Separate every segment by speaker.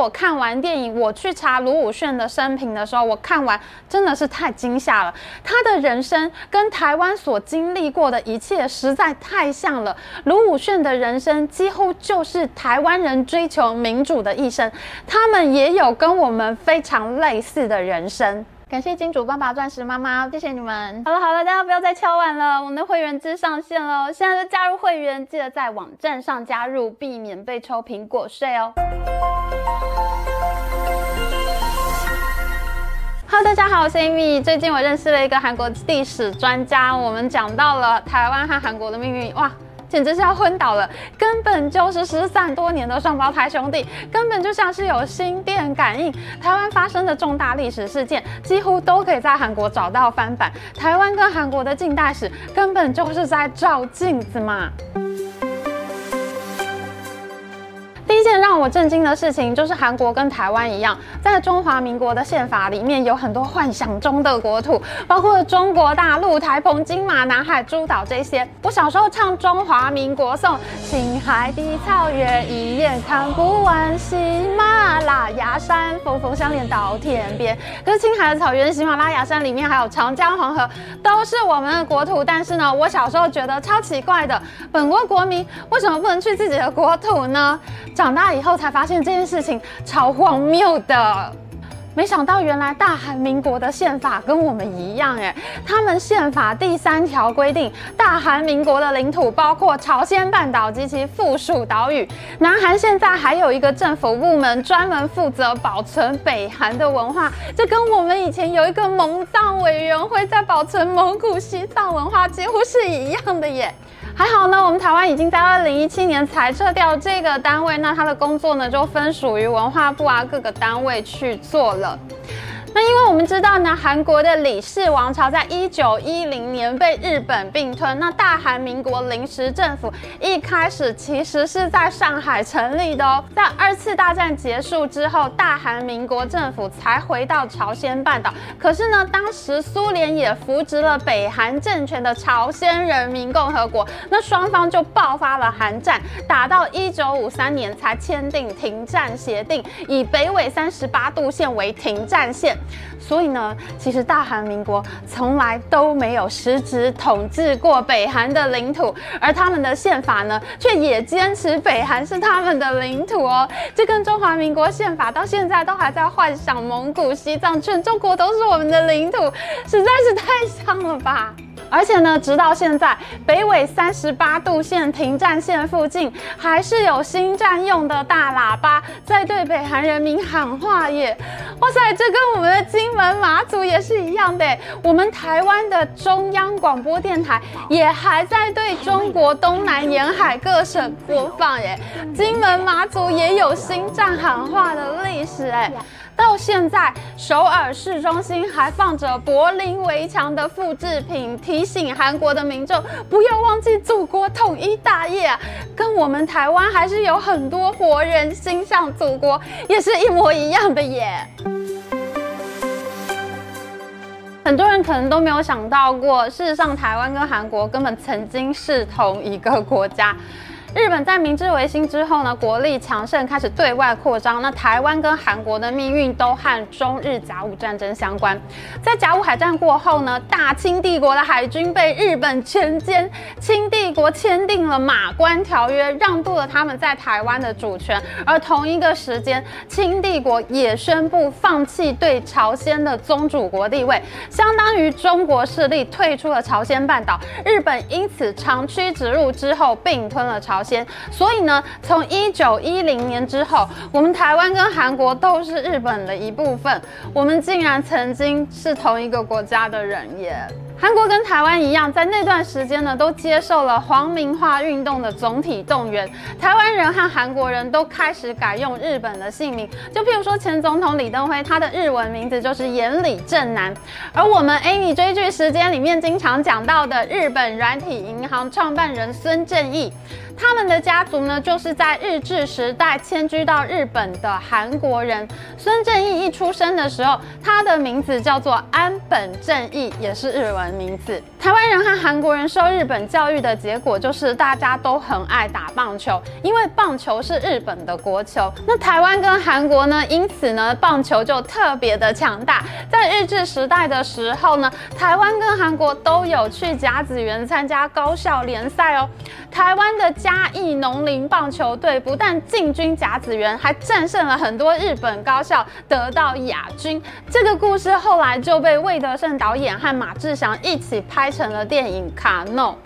Speaker 1: 我看完电影，我去查卢武铉的生平的时候，我看完真的是太惊吓了。他的人生跟台湾所经历过的一切实在太像了。卢武铉的人生几乎就是台湾人追求民主的一生，他们也有跟我们非常类似的人生。感谢金主爸爸、钻石妈妈，谢谢你们。好了好了，大家不要再敲碗了，我们的会员制上线了，现在就加入会员，记得在网站上加入，避免被抽苹果税哦。Hello，大家好，我是 Amy。最近我认识了一个韩国历史专家，我们讲到了台湾和韩国的命运，哇！简直是要昏倒了，根本就是失散多年的双胞胎兄弟，根本就像是有心电感应。台湾发生的重大历史事件，几乎都可以在韩国找到翻版。台湾跟韩国的近代史，根本就是在照镜子嘛。第一件让让我震惊的事情，就是韩国跟台湾一样，在中华民国的宪法里面有很多幻想中的国土，包括中国大陆、台澎金马、南海诸岛这些。我小时候唱《中华民国颂》，青海的草原一眼看不完，喜马拉雅山峰峰相连到天边。可是青海的草原、喜马拉雅山里面还有长江、黄河，都是我们的国土。但是呢，我小时候觉得超奇怪的，本国国民为什么不能去自己的国土呢？长大以以后才发现这件事情超荒谬的，没想到原来大韩民国的宪法跟我们一样诶，他们宪法第三条规定，大韩民国的领土包括朝鲜半岛及其附属岛屿。南韩现在还有一个政府部门专门负责保存北韩的文化，这跟我们以前有一个蒙藏委员会在保存蒙古西藏文化几乎是一样的耶。还好呢，我们台湾已经在二零一七年裁撤掉这个单位，那他的工作呢就分属于文化部啊各个单位去做了。那因为我们知道呢，韩国的李氏王朝在一九一零年被日本并吞。那大韩民国临时政府一开始其实是在上海成立的哦。在二次大战结束之后，大韩民国政府才回到朝鲜半岛。可是呢，当时苏联也扶植了北韩政权的朝鲜人民共和国，那双方就爆发了韩战，打到一九五三年才签订停战协定，以北纬三十八度线为停战线。所以呢，其实大韩民国从来都没有实质统治过北韩的领土，而他们的宪法呢，却也坚持北韩是他们的领土哦。这跟中华民国宪法到现在都还在幻想蒙古、西藏、全中国都是我们的领土，实在是太像了吧。而且呢，直到现在，北纬三十八度线停战线附近，还是有新占用的大喇叭在对北韩人民喊话耶！哇塞，这跟我们的金门马祖也是一样的。我们台湾的中央广播电台也还在对中国东南沿海各省播放耶。金门马祖也有新战喊话的历史哎。到现在，首尔市中心还放着柏林围墙的复制品，提醒韩国的民众不要忘记祖国统一大业！跟我们台湾还是有很多活人心向祖国，也是一模一样的耶。很多人可能都没有想到过，事实上，台湾跟韩国根本曾经是同一个国家。日本在明治维新之后呢，国力强盛，开始对外扩张。那台湾跟韩国的命运都和中日甲午战争相关。在甲午海战过后呢，大清帝国的海军被日本全歼，清帝国签订了马关条约，让渡了他们在台湾的主权。而同一个时间，清帝国也宣布放弃对朝鲜的宗主国地位，相当于中国势力退出了朝鲜半岛。日本因此长驱直入之后，并吞了朝。所以呢，从一九一零年之后，我们台湾跟韩国都是日本的一部分。我们竟然曾经是同一个国家的人耶！韩国跟台湾一样，在那段时间呢，都接受了皇民化运动的总体动员。台湾人和韩国人都开始改用日本的姓名，就譬如说前总统李登辉，他的日文名字就是岩里正男。而我们 Amy 追剧时间里面经常讲到的日本软体银行创办人孙正义。他们的家族呢，就是在日治时代迁居到日本的韩国人。孙正义一出生的时候，他的名字叫做安本正义，也是日文名字。台湾人和韩国人受日本教育的结果，就是大家都很爱打棒球，因为棒球是日本的国球。那台湾跟韩国呢，因此呢，棒球就特别的强大。在日治时代的时候呢，台湾跟韩国都有去甲子园参加高校联赛哦。台湾的嘉义农林棒球队不但进军甲子园，还战胜了很多日本高校，得到亚军。这个故事后来就被魏德圣导演和马志祥一起拍成了电影《卡诺》。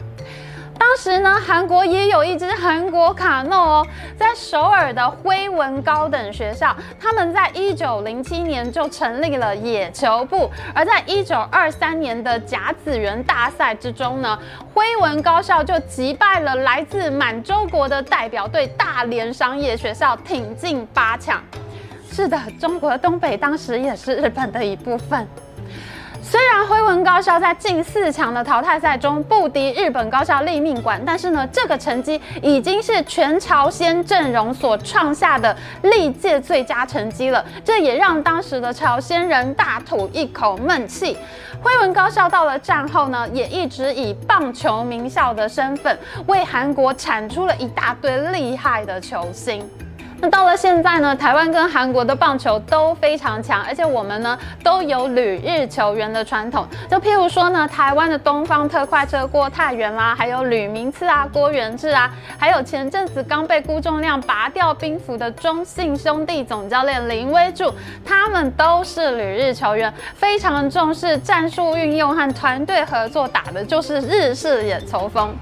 Speaker 1: 当时呢，韩国也有一支韩国卡诺哦，在首尔的辉文高等学校，他们在一九零七年就成立了野球部，而在一九二三年的甲子园大赛之中呢，辉文高校就击败了来自满洲国的代表队大连商业学校，挺进八强。是的，中国东北当时也是日本的一部分。虽然辉文高校在进四强的淘汰赛中不敌日本高校立命馆，但是呢，这个成绩已经是全朝鲜阵容所创下的历届最佳成绩了。这也让当时的朝鲜人大吐一口闷气。辉文高校到了战后呢，也一直以棒球名校的身份，为韩国产出了一大堆厉害的球星。那到了现在呢，台湾跟韩国的棒球都非常强，而且我们呢都有旅日球员的传统。就譬如说呢，台湾的东方特快车郭泰源啦，还有吕明次啊、郭元志啊，还有前阵子刚被辜仲谅拔掉兵符的中信兄弟总教练林威柱，他们都是旅日球员，非常重视战术运用和团队合作，打的就是日式野球风。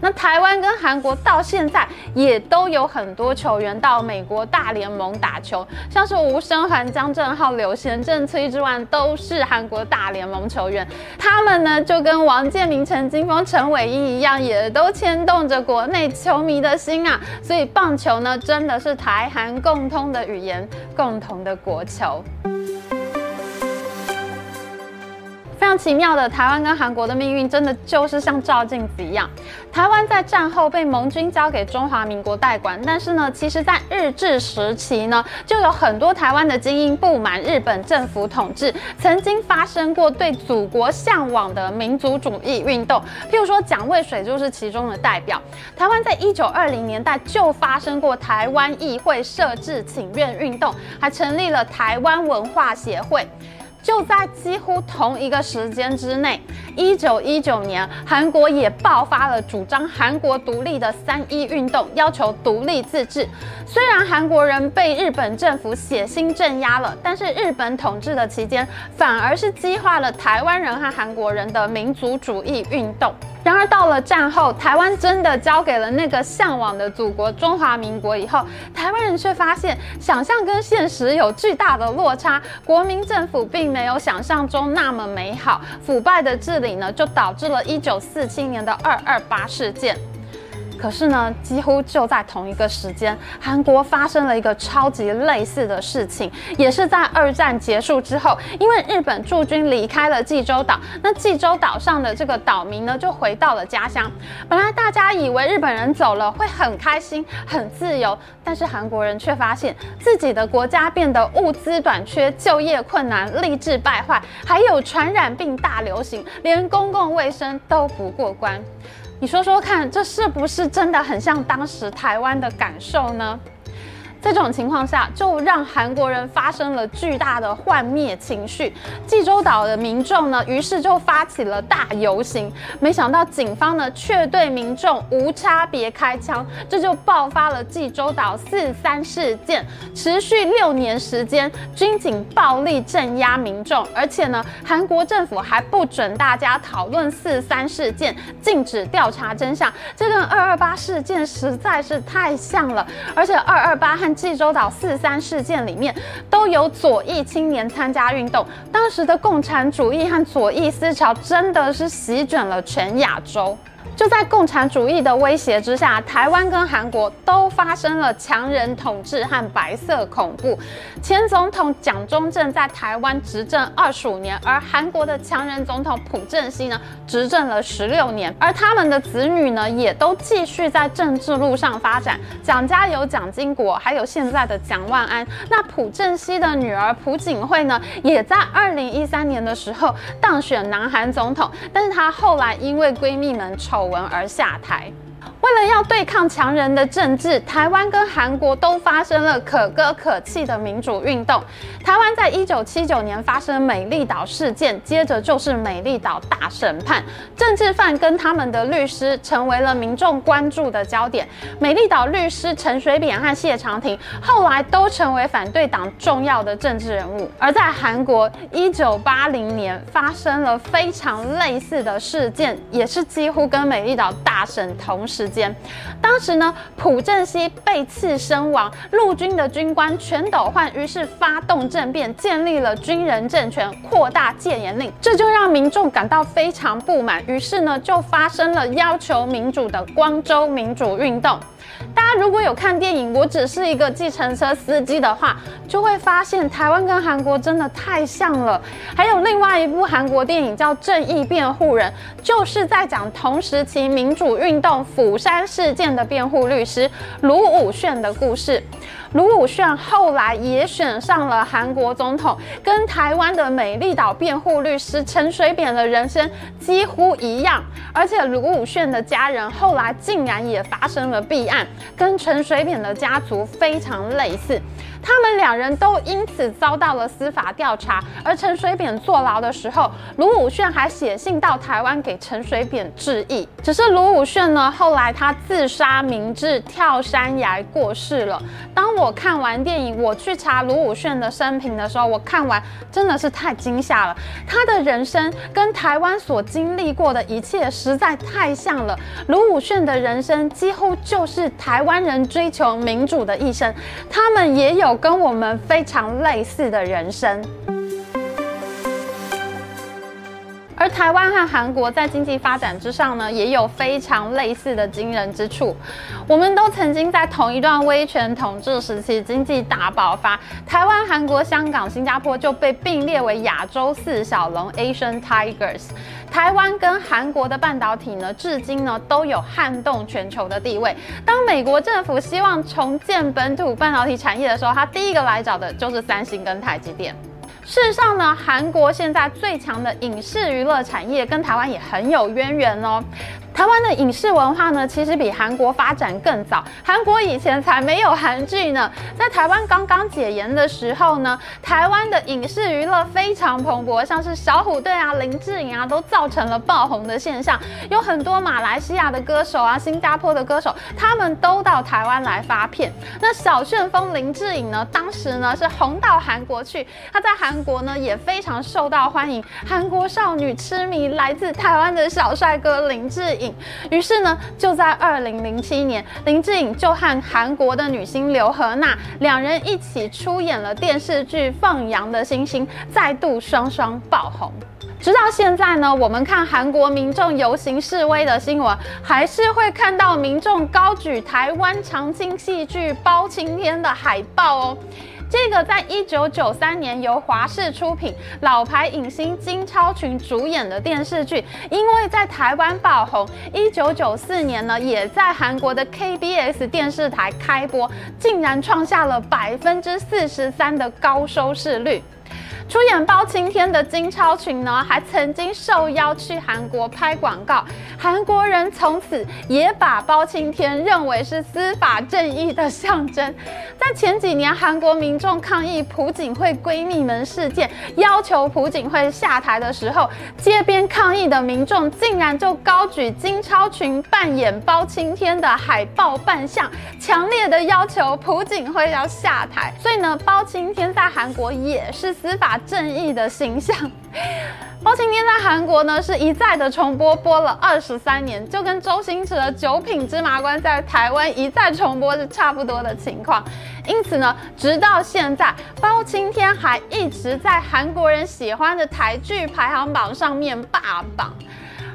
Speaker 1: 那台湾跟韩国到现在也都有很多球员到美国大联盟打球，像是吴升桓、江正浩、柳贤振、崔智万都是韩国大联盟球员。他们呢就跟王建民、陈金锋、陈伟殷一样，也都牵动着国内球迷的心啊。所以棒球呢真的是台韩共通的语言，共同的国球。非常奇妙的，台湾跟韩国的命运真的就是像照镜子一样。台湾在战后被盟军交给中华民国代管，但是呢，其实在日治时期呢，就有很多台湾的精英不满日本政府统治，曾经发生过对祖国向往的民族主义运动。譬如说，蒋渭水就是其中的代表。台湾在一九二零年代就发生过台湾议会设置请愿运动，还成立了台湾文化协会。就在几乎同一个时间之内，一九一九年，韩国也爆发了主张韩国独立的三一运动，要求独立自治。虽然韩国人被日本政府血腥镇压了，但是日本统治的期间，反而是激化了台湾人和韩国人的民族主义运动。然而到了战后，台湾真的交给了那个向往的祖国中华民国以后，台湾人却发现想象跟现实有巨大的落差，国民政府并没有想象中那么美好，腐败的治理呢，就导致了一九四七年的二二八事件。可是呢，几乎就在同一个时间，韩国发生了一个超级类似的事情，也是在二战结束之后，因为日本驻军离开了济州岛，那济州岛上的这个岛民呢，就回到了家乡。本来大家以为日本人走了会很开心、很自由，但是韩国人却发现自己的国家变得物资短缺、就业困难、吏治败坏，还有传染病大流行，连公共卫生都不过关。你说说看，这是不是真的很像当时台湾的感受呢？这种情况下，就让韩国人发生了巨大的幻灭情绪。济州岛的民众呢，于是就发起了大游行。没想到警方呢，却对民众无差别开枪，这就爆发了济州岛四三事件，持续六年时间，军警暴力镇压民众，而且呢，韩国政府还不准大家讨论四三事件，禁止调查真相。这跟二二八事件实在是太像了，而且二二八和济州岛四三事件里面都有左翼青年参加运动，当时的共产主义和左翼思潮真的是席卷了全亚洲。就在共产主义的威胁之下，台湾跟韩国都发生了强人统治和白色恐怖。前总统蒋中正在台湾执政二十五年，而韩国的强人总统朴正熙呢，执政了十六年，而他们的子女呢，也都继续在政治路上发展。蒋家有蒋经国，还有现在的蒋万安。那朴正熙的女儿朴槿惠呢，也在二零一三年的时候当选南韩总统，但是她后来因为闺蜜们丑闻而下台。为了要对抗强人的政治，台湾跟韩国都发生了可歌可泣的民主运动。台湾在一九七九年发生美丽岛事件，接着就是美丽岛大审判，政治犯跟他们的律师成为了民众关注的焦点。美丽岛律师陈水扁和谢长廷后来都成为反对党重要的政治人物。而在韩国，一九八零年发生了非常类似的事件，也是几乎跟美丽岛大审同时。间当时呢，朴正熙被刺身亡，陆军的军官全斗焕于是发动政变，建立了军人政权，扩大戒严令，这就让民众感到非常不满，于是呢，就发生了要求民主的光州民主运动。大家如果有看电影《我只是一个计程车司机》的话，就会发现台湾跟韩国真的太像了。还有另外一部韩国电影叫《正义辩护人》，就是在讲同时期民主运动釜山事件的辩护律师卢武铉的故事。卢武铉后来也选上了韩国总统，跟台湾的美丽岛辩护律师陈水扁的人生几乎一样。而且卢武铉的家人后来竟然也发生了弊案，跟陈水扁的家族非常类似。他们两人都因此遭到了司法调查。而陈水扁坐牢的时候，卢武铉还写信到台湾给陈水扁致意。只是卢武铉呢，后来他自杀明志，跳山崖过世了。当我看完电影，我去查卢武铉的生平的时候，我看完真的是太惊吓了。他的人生跟台湾所经历过的一切实在太像了。卢武铉的人生几乎就是台湾人追求民主的一生，他们也有跟我们非常类似的人生。而台湾和韩国在经济发展之上呢，也有非常类似的惊人之处。我们都曾经在同一段威权统治时期经济大爆发，台湾、韩国、香港、新加坡就被并列为亚洲四小龙 （Asian Tigers）。台湾跟韩国的半导体呢，至今呢都有撼动全球的地位。当美国政府希望重建本土半导体产业的时候，他第一个来找的就是三星跟台积电。事实上呢，韩国现在最强的影视娱乐产业跟台湾也很有渊源哦。台湾的影视文化呢，其实比韩国发展更早。韩国以前才没有韩剧呢。在台湾刚刚解严的时候呢，台湾的影视娱乐非常蓬勃，像是小虎队啊、林志颖啊，都造成了爆红的现象。有很多马来西亚的歌手啊、新加坡的歌手，他们都到台湾来发片。那小旋风林志颖呢，当时呢是红到韩国去，他在韩国呢也非常受到欢迎，韩国少女痴迷来自台湾的小帅哥林志颖。于是呢，就在二零零七年，林志颖就和韩国的女星刘荷娜两人一起出演了电视剧《放羊的星星》，再度双双爆红。直到现在呢，我们看韩国民众游行示威的新闻，还是会看到民众高举台湾长青戏剧《包青天》的海报哦。这个在一九九三年由华视出品、老牌影星金超群主演的电视剧，因为在台湾爆红，一九九四年呢，也在韩国的 KBS 电视台开播，竟然创下了百分之四十三的高收视率。出演包青天的金超群呢，还曾经受邀去韩国拍广告。韩国人从此也把包青天认为是司法正义的象征。在前几年，韩国民众抗议朴槿惠闺蜜们事件，要求朴槿惠下台的时候，街边抗议的民众竟然就高举金超群扮演包青天的海报扮相，强烈的要求朴槿惠要下台。所以呢，包青天在韩国也是司法正义的形象。包青天在韩国呢是一再的重播，播了二十三年，就跟周星驰的《九品芝麻官》在台湾一再重播是差不多的情况。因此呢，直到现在，包青天还一直在韩国人喜欢的台剧排行榜上面霸榜。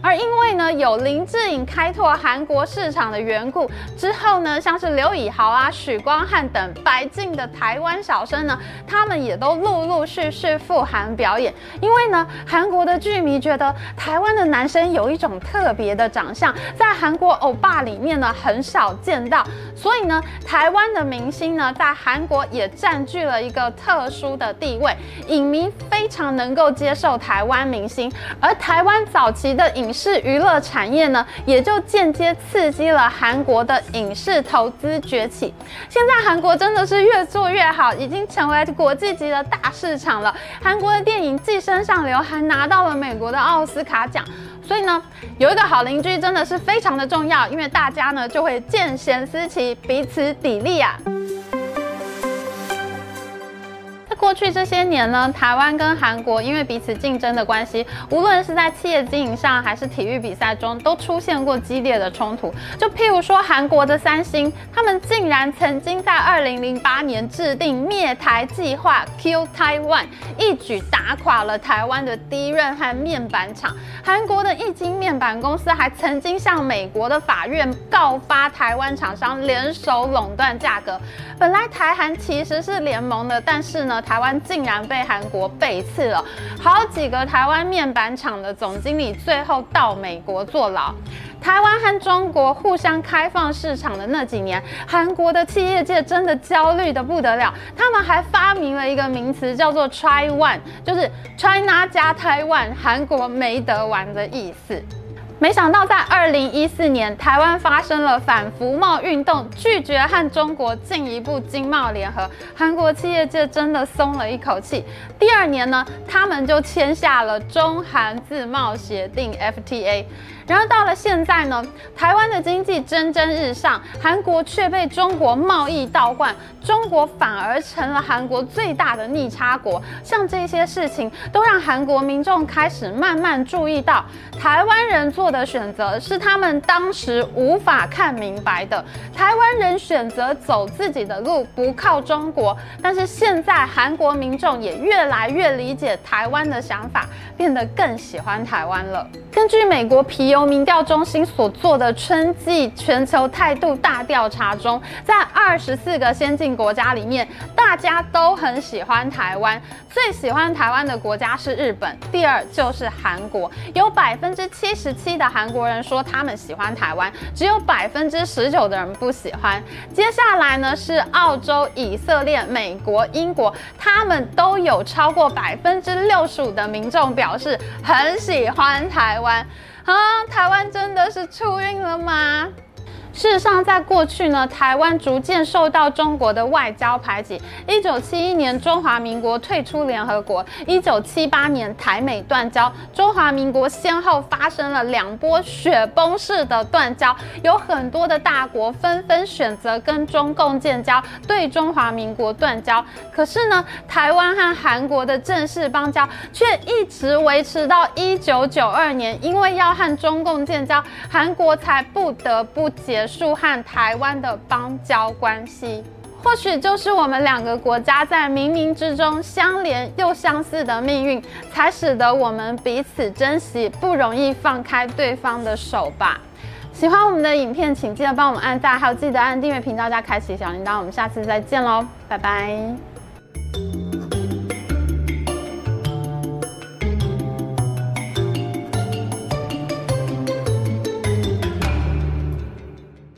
Speaker 1: 而因为呢有林志颖开拓韩国市场的缘故，之后呢像是刘以豪啊、许光汉等白净的台湾小生呢，他们也都陆陆续续赴韩表演。因为呢韩国的剧迷觉得台湾的男生有一种特别的长相，在韩国欧巴里面呢很少见到，所以呢台湾的明星呢在韩国也占据了一个特殊的地位，影迷非常能够接受台湾明星，而台湾早期的影影视娱乐产业呢，也就间接刺激了韩国的影视投资崛起。现在韩国真的是越做越好，已经成为国际级的大市场了。韩国的电影《寄生上流》还拿到了美国的奥斯卡奖，所以呢，有一个好邻居真的是非常的重要，因为大家呢就会见贤思齐，彼此砥砺啊。过去这些年呢，台湾跟韩国因为彼此竞争的关系，无论是在企业经营上，还是体育比赛中，都出现过激烈的冲突。就譬如说，韩国的三星，他们竟然曾经在二零零八年制定灭台计划 （Kill Taiwan），一举打垮了台湾的低润和面板厂。韩国的液晶面板公司还曾经向美国的法院告发台湾厂商联手垄断价格。本来台韩其实是联盟的，但是呢，台湾竟然被韩国背刺了，好几个台湾面板厂的总经理最后到美国坐牢。台湾和中国互相开放市场的那几年，韩国的企业界真的焦虑得不得了，他们还发明了一个名词叫做 “Try One”，就是 China 加台湾，韩国没得玩的意思。没想到，在二零一四年，台湾发生了反服贸运动，拒绝和中国进一步经贸联合，韩国企业界真的松了一口气。第二年呢，他们就签下了中韩自贸协定 FTA。然而到了现在呢，台湾的经济蒸蒸日上，韩国却被中国贸易倒灌，中国反而成了韩国最大的逆差国。像这些事情，都让韩国民众开始慢慢注意到，台湾人做的选择是他们当时无法看明白的。台湾人选择走自己的路，不靠中国。但是现在韩国民众也越来越理解台湾的想法，变得更喜欢台湾了。根据美国皮由民调中心所做的春季全球态度大调查中，在二十四个先进国家里面，大家都很喜欢台湾。最喜欢台湾的国家是日本，第二就是韩国。有百分之七十七的韩国人说他们喜欢台湾，只有百分之十九的人不喜欢。接下来呢是澳洲、以色列、美国、英国，他们都有超过百分之六十五的民众表示很喜欢台湾。啊，台湾真的是出运了吗？事实上，在过去呢，台湾逐渐受到中国的外交排挤。一九七一年，中华民国退出联合国；一九七八年，台美断交，中华民国先后发生了两波雪崩式的断交，有很多的大国纷纷选择跟中共建交，对中华民国断交。可是呢，台湾和韩国的正式邦交却一直维持到一九九二年，因为要和中共建交，韩国才不得不结。结束和台湾的邦交关系，或许就是我们两个国家在冥冥之中相连又相似的命运，才使得我们彼此珍惜，不容易放开对方的手吧。喜欢我们的影片，请记得帮我们按赞，还有记得按订阅频道加开启小铃铛。我们下次再见喽，拜拜。